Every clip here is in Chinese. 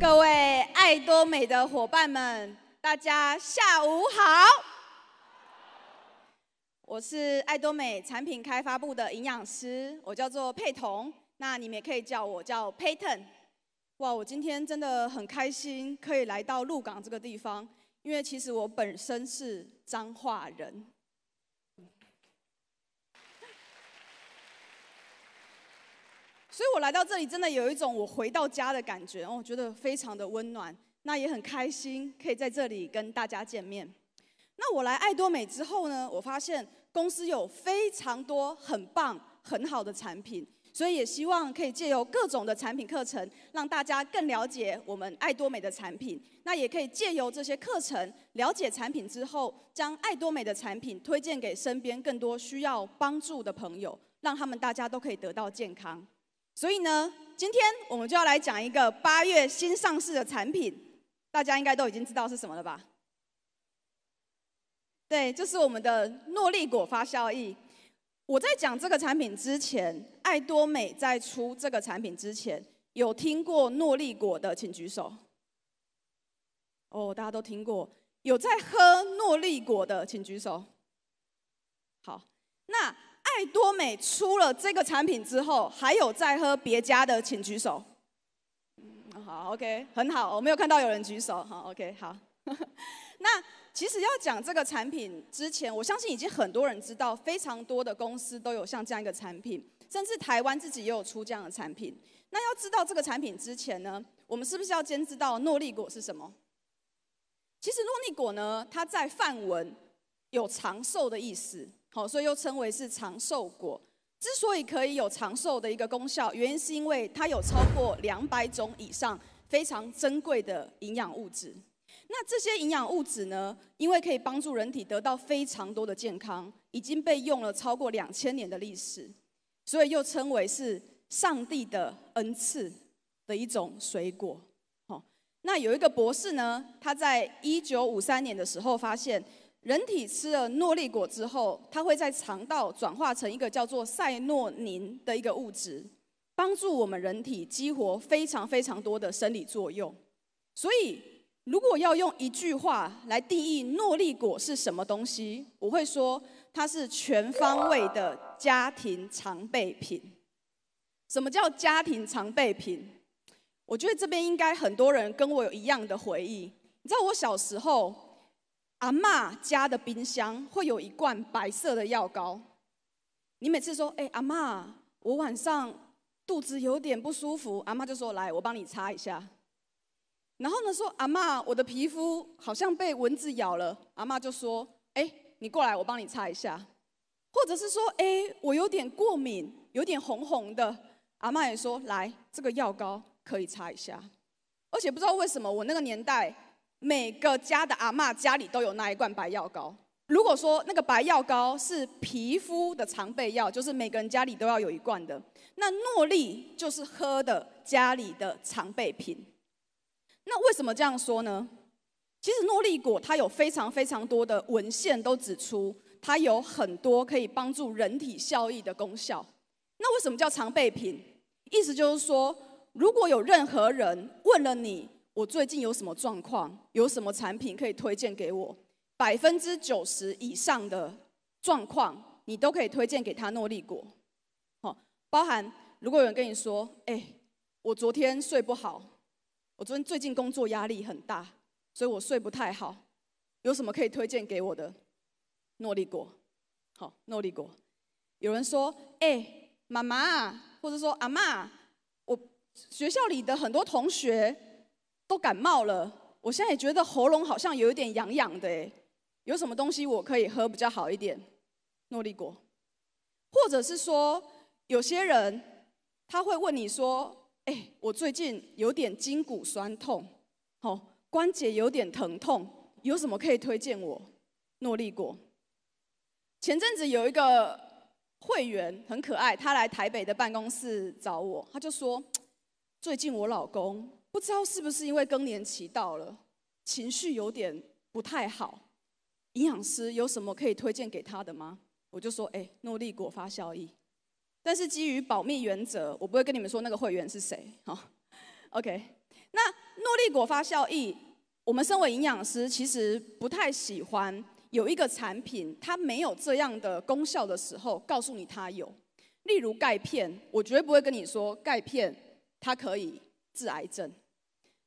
各位爱多美的伙伴们，大家下午好。我是爱多美产品开发部的营养师，我叫做佩彤，那你们也可以叫我叫 Payton。哇，我今天真的很开心，可以来到鹿港这个地方，因为其实我本身是彰化人。所以我来到这里，真的有一种我回到家的感觉，哦，觉得非常的温暖。那也很开心，可以在这里跟大家见面。那我来爱多美之后呢，我发现公司有非常多很棒、很好的产品，所以也希望可以借由各种的产品课程，让大家更了解我们爱多美的产品。那也可以借由这些课程，了解产品之后，将爱多美的产品推荐给身边更多需要帮助的朋友，让他们大家都可以得到健康。所以呢，今天我们就要来讲一个八月新上市的产品，大家应该都已经知道是什么了吧？对，就是我们的诺丽果发酵液。我在讲这个产品之前，爱多美在出这个产品之前，有听过诺丽果的，请举手。哦，大家都听过。有在喝诺丽果的，请举手。好，那。多美出了这个产品之后，还有在喝别家的，请举手。好，OK，很好，我没有看到有人举手。好，OK，好。那其实要讲这个产品之前，我相信已经很多人知道，非常多的公司都有像这样一个产品，甚至台湾自己也有出这样的产品。那要知道这个产品之前呢，我们是不是要先知道诺丽果是什么？其实诺丽果呢，它在梵文有长寿的意思。好，所以又称为是长寿果。之所以可以有长寿的一个功效，原因是因为它有超过两百种以上非常珍贵的营养物质。那这些营养物质呢，因为可以帮助人体得到非常多的健康，已经被用了超过两千年的历史，所以又称为是上帝的恩赐的一种水果。好，那有一个博士呢，他在一九五三年的时候发现。人体吃了诺丽果之后，它会在肠道转化成一个叫做赛诺宁的一个物质，帮助我们人体激活非常非常多的生理作用。所以，如果要用一句话来定义诺丽果是什么东西，我会说它是全方位的家庭常备品。什么叫家庭常备品？我觉得这边应该很多人跟我有一样的回忆。你知道我小时候。阿嬷家的冰箱会有一罐白色的药膏。你每次说：“哎、阿嬷，我晚上肚子有点不舒服。”阿嬷就说：“来，我帮你擦一下。”然后呢，说：“阿嬷，我的皮肤好像被蚊子咬了。”阿嬷就说：“哎、你过来，我帮你擦一下。”或者是说：“哎、我有点过敏，有点红红的。”阿嬷也说：“来，这个药膏可以擦一下。”而且不知道为什么，我那个年代。每个家的阿嬷家里都有那一罐白药膏。如果说那个白药膏是皮肤的常备药，就是每个人家里都要有一罐的。那诺丽就是喝的家里的常备品。那为什么这样说呢？其实诺丽果它有非常非常多的文献都指出，它有很多可以帮助人体效益的功效。那为什么叫常备品？意思就是说，如果有任何人问了你，我最近有什么状况？有什么产品可以推荐给我？百分之九十以上的状况，你都可以推荐给他诺丽果。好，包含如果有人跟你说：“哎，我昨天睡不好，我昨天最近工作压力很大，所以我睡不太好。”有什么可以推荐给我的？诺丽果。好，诺丽果。有人说：“哎，妈妈，或者说阿嬷，我学校里的很多同学。”都感冒了，我现在也觉得喉咙好像有一点痒痒的诶，有什么东西我可以喝比较好一点？诺丽果，或者是说有些人他会问你说，哎，我最近有点筋骨酸痛，哦，关节有点疼痛，有什么可以推荐我？诺丽果。前阵子有一个会员很可爱，他来台北的办公室找我，他就说，最近我老公。不知道是不是因为更年期到了，情绪有点不太好。营养师有什么可以推荐给他的吗？我就说，哎，诺丽果发酵液。但是基于保密原则，我不会跟你们说那个会员是谁。好，OK。那诺丽果发酵液，我们身为营养师，其实不太喜欢有一个产品它没有这样的功效的时候，告诉你它有。例如钙片，我绝对不会跟你说钙片它可以治癌症。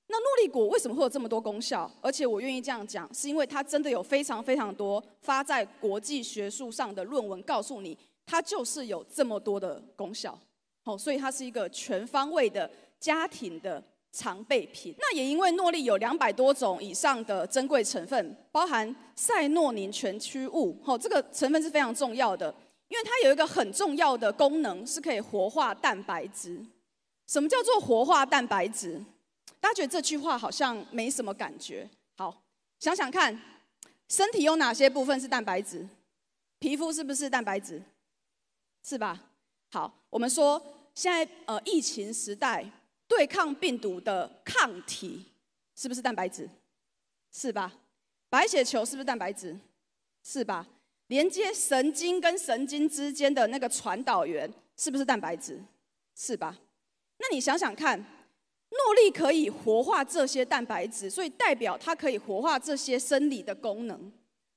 那诺丽果为什么会有这么多功效？而且我愿意这样讲，是因为它真的有非常非常多发在国际学术上的论文，告诉你它就是有这么多的功效。好，所以它是一个全方位的家庭的常备品。那也因为诺丽有两百多种以上的珍贵成分，包含赛诺宁全驱物，好，这个成分是非常重要的，因为它有一个很重要的功能，是可以活化蛋白质。什么叫做活化蛋白质？大家觉得这句话好像没什么感觉。好，想想看，身体有哪些部分是蛋白质？皮肤是不是蛋白质？是吧？好，我们说现在呃疫情时代，对抗病毒的抗体是不是蛋白质？是吧？白血球是不是蛋白质？是吧？连接神经跟神经之间的那个传导源是不是蛋白质？是吧？那你想想看。诺丽可以活化这些蛋白质，所以代表它可以活化这些生理的功能，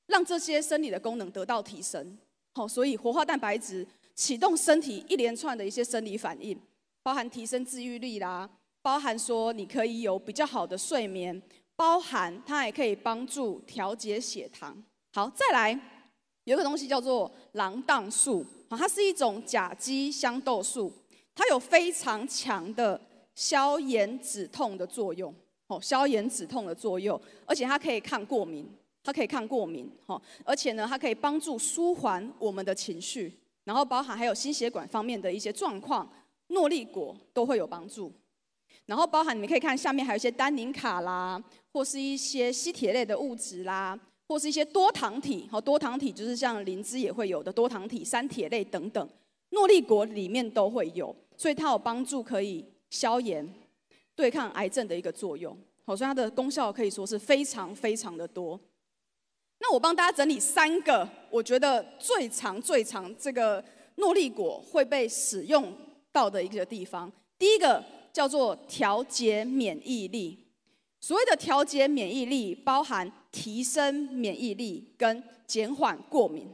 让这些生理的功能得到提升。好，所以活化蛋白质启动身体一连串的一些生理反应，包含提升治愈力啦，包含说你可以有比较好的睡眠，包含它也可以帮助调节血糖。好，再来有一个东西叫做狼荡素，好，它是一种甲基香豆素，它有非常强的。消炎止痛的作用，哦，消炎止痛的作用，而且它可以抗过敏，它可以抗过敏，哦，而且呢，它可以帮助舒缓我们的情绪，然后包含还有心血管方面的一些状况，诺丽果都会有帮助。然后包含你们可以看下面还有一些单宁卡啦，或是一些吸铁类的物质啦，或是一些多糖体，好，多糖体就是像灵芝也会有的多糖体、三铁类等等，诺丽果里面都会有，所以它有帮助可以。消炎、对抗癌症的一个作用，好，所以它的功效可以说是非常非常的多。那我帮大家整理三个，我觉得最常、最常这个诺丽果会被使用到的一个地方。第一个叫做调节免疫力。所谓的调节免疫力，包含提升免疫力跟减缓过敏。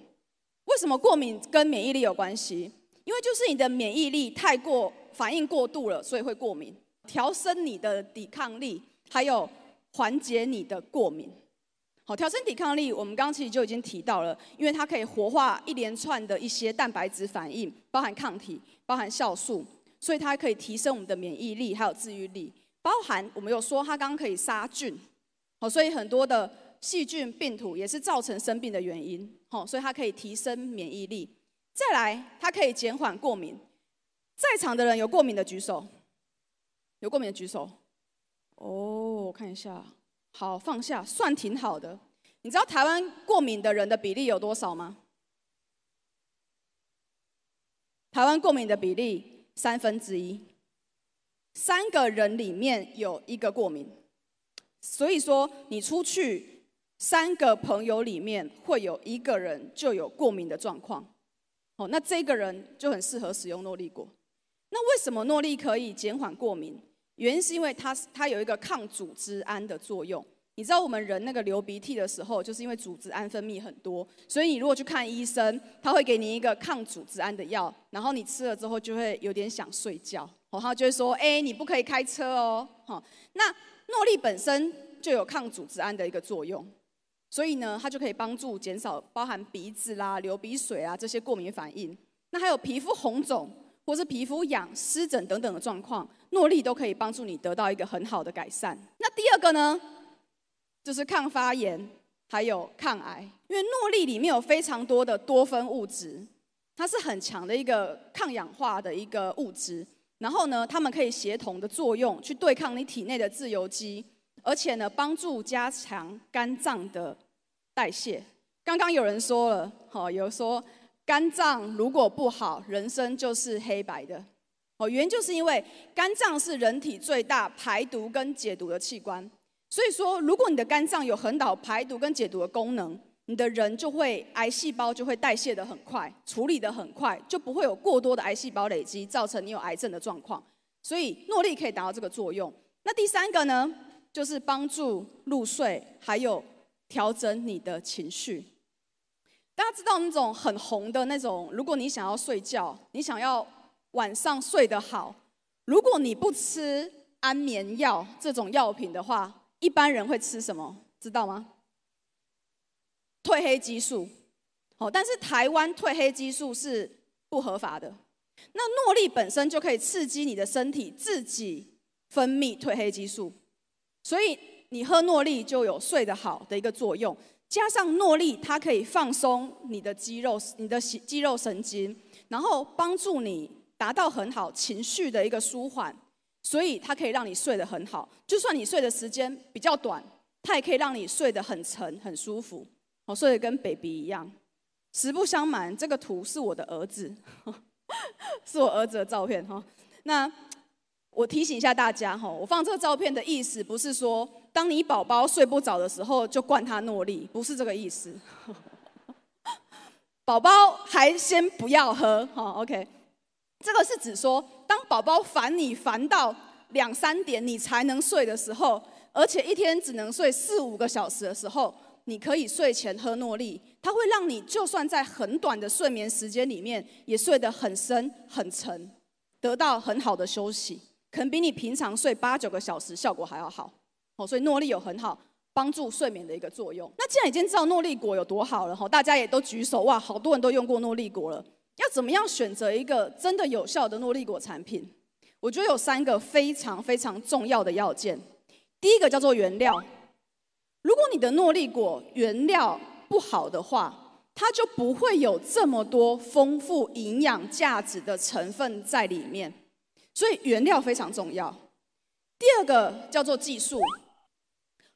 为什么过敏跟免疫力有关系？因为就是你的免疫力太过。反应过度了，所以会过敏。调升你的抵抗力，还有缓解你的过敏。好，调升抵抗力，我们刚刚其实就已经提到了，因为它可以活化一连串的一些蛋白质反应，包含抗体，包含酵素，所以它可以提升我们的免疫力，还有治愈力。包含我们有说它刚刚可以杀菌，好，所以很多的细菌、病毒也是造成生病的原因。好，所以它可以提升免疫力。再来，它可以减缓过敏。在场的人有过敏的举手，有过敏的举手。哦，我看一下，好，放下，算挺好的。你知道台湾过敏的人的比例有多少吗？台湾过敏的比例三分之一，三个人里面有一个过敏。所以说，你出去三个朋友里面会有一个人就有过敏的状况。那这个人就很适合使用诺丽果。那为什么诺丽可以减缓过敏？原因是因为它它有一个抗组织胺的作用。你知道我们人那个流鼻涕的时候，就是因为组织胺分泌很多，所以你如果去看医生，他会给你一个抗组织胺的药，然后你吃了之后就会有点想睡觉，然后就会说：哎，你不可以开车哦。好，那诺丽本身就有抗组织胺的一个作用，所以呢，它就可以帮助减少包含鼻子啦、流鼻水啊这些过敏反应。那还有皮肤红肿。或是皮肤痒、湿疹等等的状况，诺丽都可以帮助你得到一个很好的改善。那第二个呢，就是抗发炎，还有抗癌。因为诺丽里面有非常多的多酚物质，它是很强的一个抗氧化的一个物质。然后呢，它们可以协同的作用去对抗你体内的自由基，而且呢，帮助加强肝脏的代谢。刚刚有人说了，好，有说。肝脏如果不好，人生就是黑白的。哦，原因就是因为肝脏是人体最大排毒跟解毒的器官，所以说，如果你的肝脏有很好排毒跟解毒的功能，你的人就会癌细胞就会代谢得很快，处理得很快，就不会有过多的癌细胞累积，造成你有癌症的状况。所以诺丽可以达到这个作用。那第三个呢，就是帮助入睡，还有调整你的情绪。大家知道那种很红的那种，如果你想要睡觉，你想要晚上睡得好，如果你不吃安眠药这种药品的话，一般人会吃什么？知道吗？褪黑激素。好，但是台湾褪黑激素是不合法的。那诺丽本身就可以刺激你的身体自己分泌褪黑激素，所以你喝诺丽就有睡得好的一个作用。加上诺丽，它可以放松你的肌肉、你的肌肉神经，然后帮助你达到很好情绪的一个舒缓，所以它可以让你睡得很好。就算你睡的时间比较短，它也可以让你睡得很沉、很舒服，哦，睡得跟 baby 一样。实不相瞒，这个图是我的儿子，是我儿子的照片哈。那我提醒一下大家哈，我放这个照片的意思不是说。当你宝宝睡不着的时候，就灌他诺丽，不是这个意思。宝宝还先不要喝，哈，OK。这个是指说，当宝宝烦你烦到两三点你才能睡的时候，而且一天只能睡四五个小时的时候，你可以睡前喝诺丽，它会让你就算在很短的睡眠时间里面，也睡得很深很沉，得到很好的休息，可能比你平常睡八九个小时效果还要好。哦，所以诺丽有很好帮助睡眠的一个作用。那既然已经知道诺丽果有多好了，哈，大家也都举手，哇，好多人都用过诺丽果了。要怎么样选择一个真的有效的诺丽果产品？我觉得有三个非常非常重要的要件。第一个叫做原料。如果你的诺丽果原料不好的话，它就不会有这么多丰富营养价值的成分在里面。所以原料非常重要。第二个叫做技术。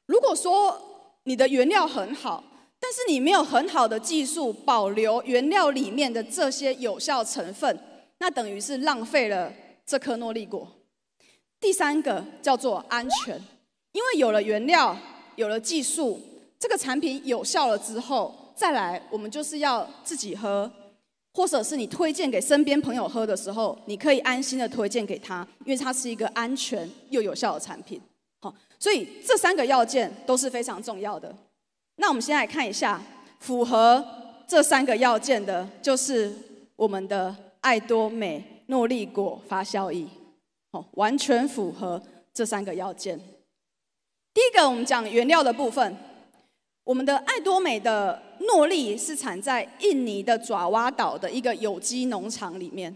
如果说你的原料很好，但是你没有很好的技术保留原料里面的这些有效成分，那等于是浪费了这颗诺丽果。第三个叫做安全，因为有了原料，有了技术，这个产品有效了之后，再来我们就是要自己喝。或者是你推荐给身边朋友喝的时候，你可以安心的推荐给他，因为它是一个安全又有效的产品。好，所以这三个要件都是非常重要的。那我们先来看一下，符合这三个要件的，就是我们的爱多美诺丽果发酵液。好，完全符合这三个要件。第一个，我们讲原料的部分。我们的爱多美的诺丽是产在印尼的爪哇岛的一个有机农场里面。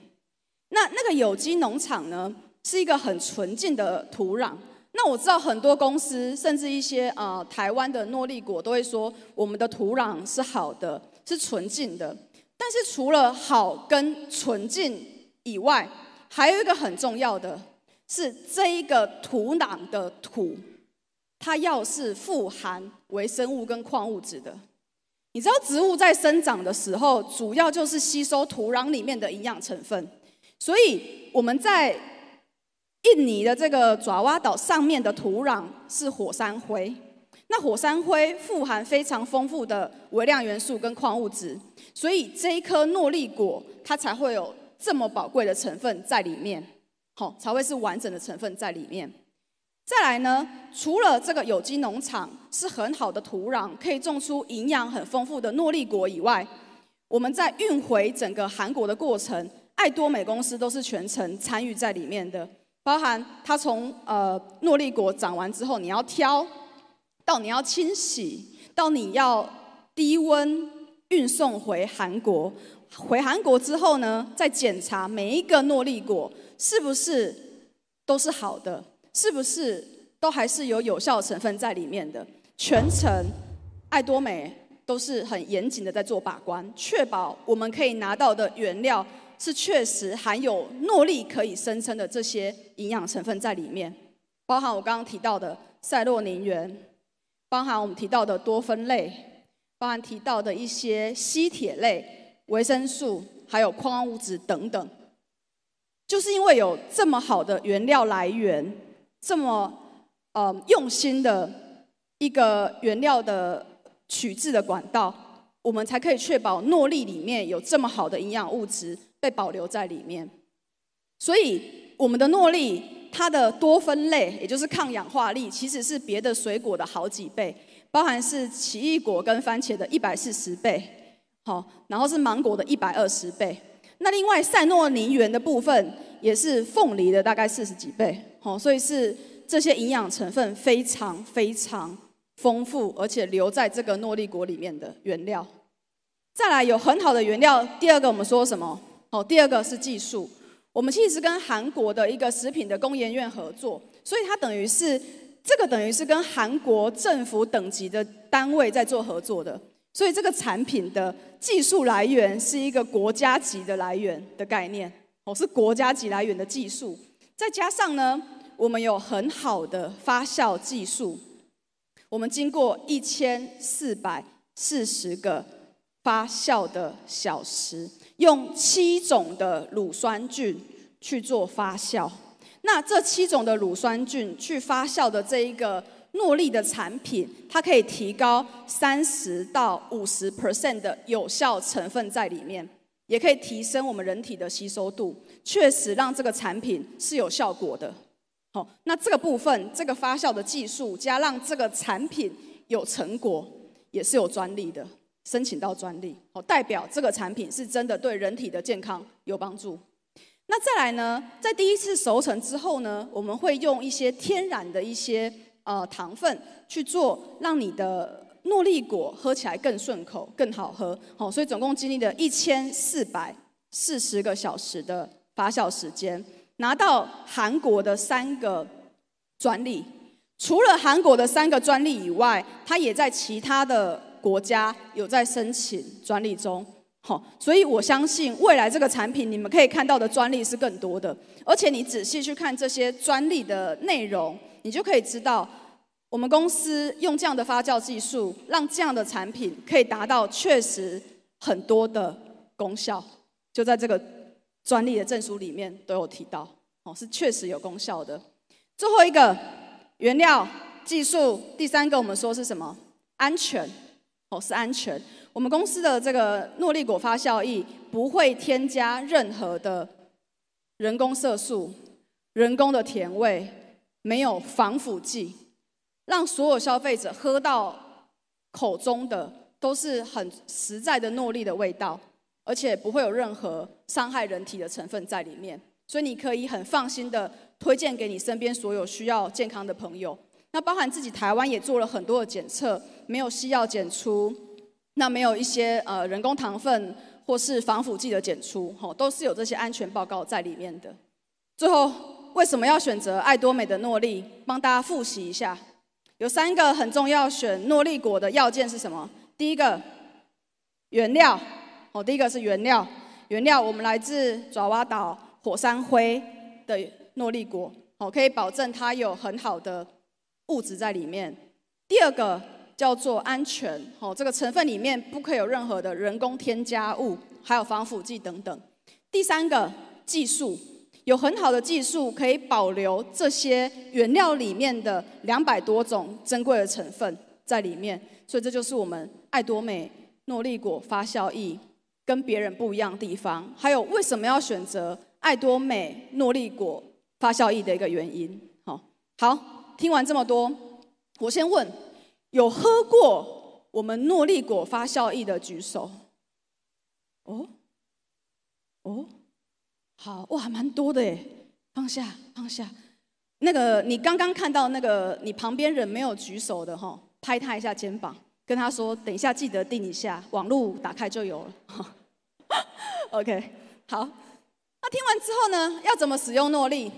那那个有机农场呢，是一个很纯净的土壤。那我知道很多公司，甚至一些呃台湾的诺丽果都会说，我们的土壤是好的，是纯净的。但是除了好跟纯净以外，还有一个很重要的是这一个土壤的土。它要是富含微生物跟矿物质的，你知道植物在生长的时候，主要就是吸收土壤里面的营养成分。所以我们在印尼的这个爪哇岛上面的土壤是火山灰，那火山灰富含非常丰富的微量元素跟矿物质，所以这一颗诺丽果它才会有这么宝贵的成分在里面，好，才会是完整的成分在里面。再来呢，除了这个有机农场是很好的土壤，可以种出营养很丰富的诺丽果以外，我们在运回整个韩国的过程，爱多美公司都是全程参与在里面的，包含它从呃诺丽果长完之后，你要挑，到你要清洗，到你要低温运送回韩国，回韩国之后呢，再检查每一个诺丽果是不是都是好的。是不是都还是有有效成分在里面的？全程爱多美都是很严谨的在做把关，确保我们可以拿到的原料是确实含有诺丽可以声称的这些营养成分在里面，包含我刚刚提到的赛洛宁源，包含我们提到的多酚类，包含提到的一些硒铁类、维生素，还有矿物质等等，就是因为有这么好的原料来源。这么呃用心的一个原料的取制的管道，我们才可以确保诺丽里面有这么好的营养物质被保留在里面。所以我们的诺丽它的多酚类，也就是抗氧化力，其实是别的水果的好几倍，包含是奇异果跟番茄的一百四十倍，好，然后是芒果的一百二十倍。那另外赛诺尼元的部分，也是凤梨的大概四十几倍，好，所以是这些营养成分非常非常丰富，而且留在这个诺丽果里面的原料。再来有很好的原料，第二个我们说什么？好，第二个是技术。我们其实跟韩国的一个食品的工研院合作，所以它等于是这个等于是跟韩国政府等级的单位在做合作的，所以这个产品的技术来源是一个国家级的来源的概念，哦，是国家级来源的技术。再加上呢，我们有很好的发酵技术，我们经过一千四百四十个发酵的小时。用七种的乳酸菌去做发酵，那这七种的乳酸菌去发酵的这一个诺丽的产品，它可以提高三十到五十 percent 的有效成分在里面，也可以提升我们人体的吸收度，确实让这个产品是有效果的。好，那这个部分这个发酵的技术加让这个产品有成果，也是有专利的。申请到专利，哦，代表这个产品是真的对人体的健康有帮助。那再来呢，在第一次熟成之后呢，我们会用一些天然的一些呃糖分去做，让你的诺丽果喝起来更顺口、更好喝。好，所以总共经历了一千四百四十个小时的发酵时间，拿到韩国的三个专利。除了韩国的三个专利以外，它也在其他的。国家有在申请专利中，好，所以我相信未来这个产品你们可以看到的专利是更多的，而且你仔细去看这些专利的内容，你就可以知道我们公司用这样的发酵技术，让这样的产品可以达到确实很多的功效，就在这个专利的证书里面都有提到，哦，是确实有功效的。最后一个原料技术，第三个我们说是什么？安全。哦，是安全。我们公司的这个诺丽果发酵液不会添加任何的人工色素、人工的甜味，没有防腐剂，让所有消费者喝到口中的都是很实在的诺丽的味道，而且不会有任何伤害人体的成分在里面。所以你可以很放心的推荐给你身边所有需要健康的朋友。那包含自己台湾也做了很多的检测，没有西药检出，那没有一些呃人工糖分或是防腐剂的检出，吼，都是有这些安全报告在里面的。最后，为什么要选择爱多美的诺丽？帮大家复习一下，有三个很重要选诺丽果的要件是什么？第一个，原料，哦，第一个是原料，原料我们来自爪哇岛火山灰的诺丽果，哦，可以保证它有很好的。物质在里面。第二个叫做安全，哦，这个成分里面不可以有任何的人工添加物，还有防腐剂等等。第三个技术，有很好的技术可以保留这些原料里面的两百多种珍贵的成分在里面，所以这就是我们爱多美诺丽果发酵液跟别人不一样的地方，还有为什么要选择爱多美诺丽果发酵液的一个原因。好，好。听完这么多，我先问：有喝过我们诺丽果发酵液的举手？哦，哦，好哇，蛮多的耶！放下，放下。那个，你刚刚看到那个你旁边人没有举手的哈，拍他一下肩膀，跟他说：等一下记得定一下，网路打开就有了。OK，好。那听完之后呢，要怎么使用诺丽？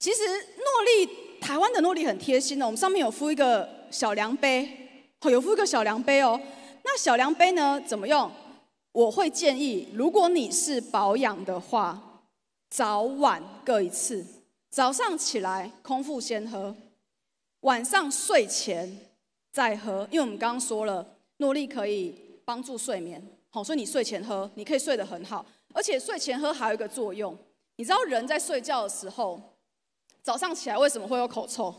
其实诺丽。台湾的诺丽很贴心的，我们上面有附一个小量杯，哦，有附一个小量杯哦。那小量杯呢，怎么用？我会建议，如果你是保养的话，早晚各一次。早上起来空腹先喝，晚上睡前再喝。因为我们刚刚说了，诺丽可以帮助睡眠，好，所以你睡前喝，你可以睡得很好。而且睡前喝还有一个作用，你知道人在睡觉的时候。早上起来为什么会有口臭？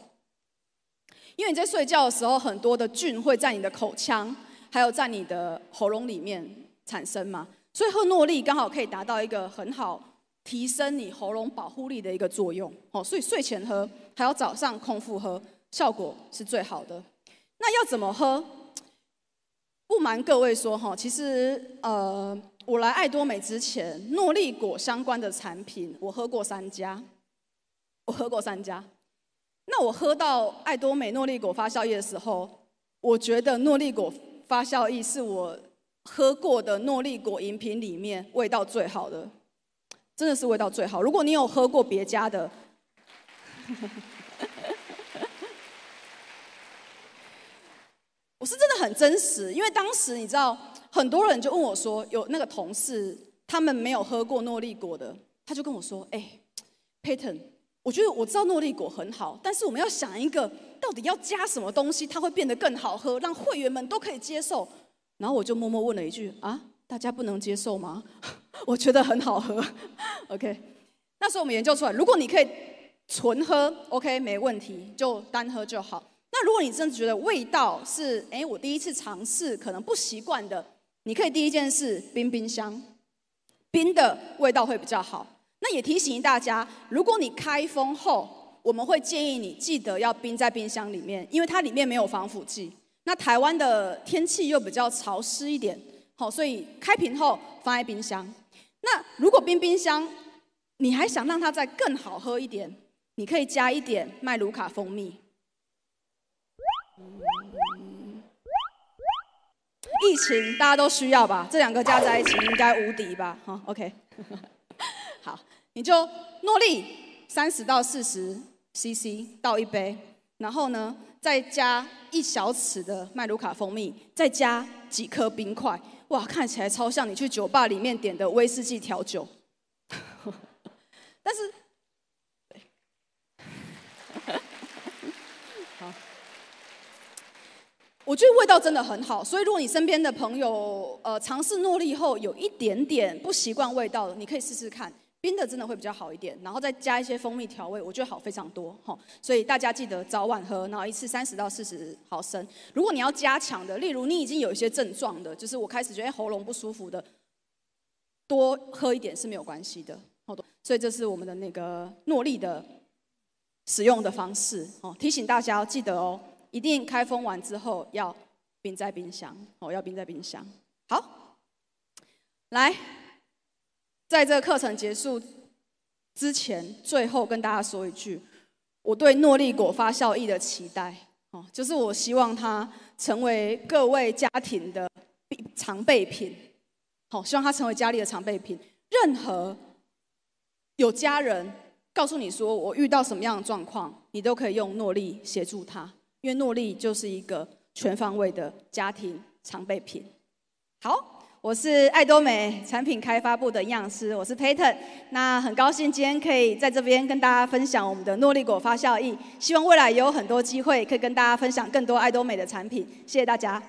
因为你在睡觉的时候，很多的菌会在你的口腔，还有在你的喉咙里面产生嘛。所以喝诺丽刚好可以达到一个很好提升你喉咙保护力的一个作用。哦，所以睡前喝，还有早上空腹喝，效果是最好的。那要怎么喝？不瞒各位说哈，其实呃，我来爱多美之前，诺丽果相关的产品我喝过三家，我喝过三家。那我喝到爱多美诺丽果发酵液的时候，我觉得诺丽果发酵液是我喝过的诺丽果饮品里面味道最好的，真的是味道最好。如果你有喝过别家的，我是真的很真实，因为当时你知道，很多人就问我说，有那个同事他们没有喝过诺丽果的，他就跟我说，哎，Peyton。我觉得我知道诺丽果很好，但是我们要想一个，到底要加什么东西，它会变得更好喝，让会员们都可以接受。然后我就默默问了一句：啊，大家不能接受吗？我觉得很好喝。OK，那时候我们研究出来，如果你可以纯喝，OK，没问题，就单喝就好。那如果你真的觉得味道是，哎，我第一次尝试，可能不习惯的，你可以第一件事冰冰箱，冰的味道会比较好。那也提醒大家，如果你开封后，我们会建议你记得要冰在冰箱里面，因为它里面没有防腐剂。那台湾的天气又比较潮湿一点，好，所以开瓶后放在冰箱。那如果冰冰箱，你还想让它再更好喝一点，你可以加一点麦卢卡蜂蜜。疫情大家都需要吧？这两个加在一起应该无敌吧？好，OK。好，你就诺丽三十到四十 CC 倒一杯，然后呢，再加一小匙的麦卢卡蜂蜜，再加几颗冰块。哇，看起来超像你去酒吧里面点的威士忌调酒。但是，好，我觉得味道真的很好。所以，如果你身边的朋友呃尝试诺丽后有一点点不习惯味道的，你可以试试看。冰的真的会比较好一点，然后再加一些蜂蜜调味，我觉得好非常多哈。所以大家记得早晚喝，然后一次三十到四十毫升。如果你要加强的，例如你已经有一些症状的，就是我开始觉得喉咙不舒服的，多喝一点是没有关系的。好的，所以这是我们的那个诺丽的使用的方式哦。提醒大家要记得哦，一定开封完之后要冰在冰箱哦，要冰在冰箱。好，来。在这个课程结束之前，最后跟大家说一句，我对诺丽果发酵液的期待哦，就是我希望它成为各位家庭的常备品，好，希望它成为家里的常备品。任何有家人告诉你说我遇到什么样的状况，你都可以用诺丽协助他，因为诺丽就是一个全方位的家庭常备品。好。我是爱多美产品开发部的营养师，我是 Payton。那很高兴今天可以在这边跟大家分享我们的诺丽果发酵液，希望未来也有很多机会可以跟大家分享更多爱多美的产品。谢谢大家。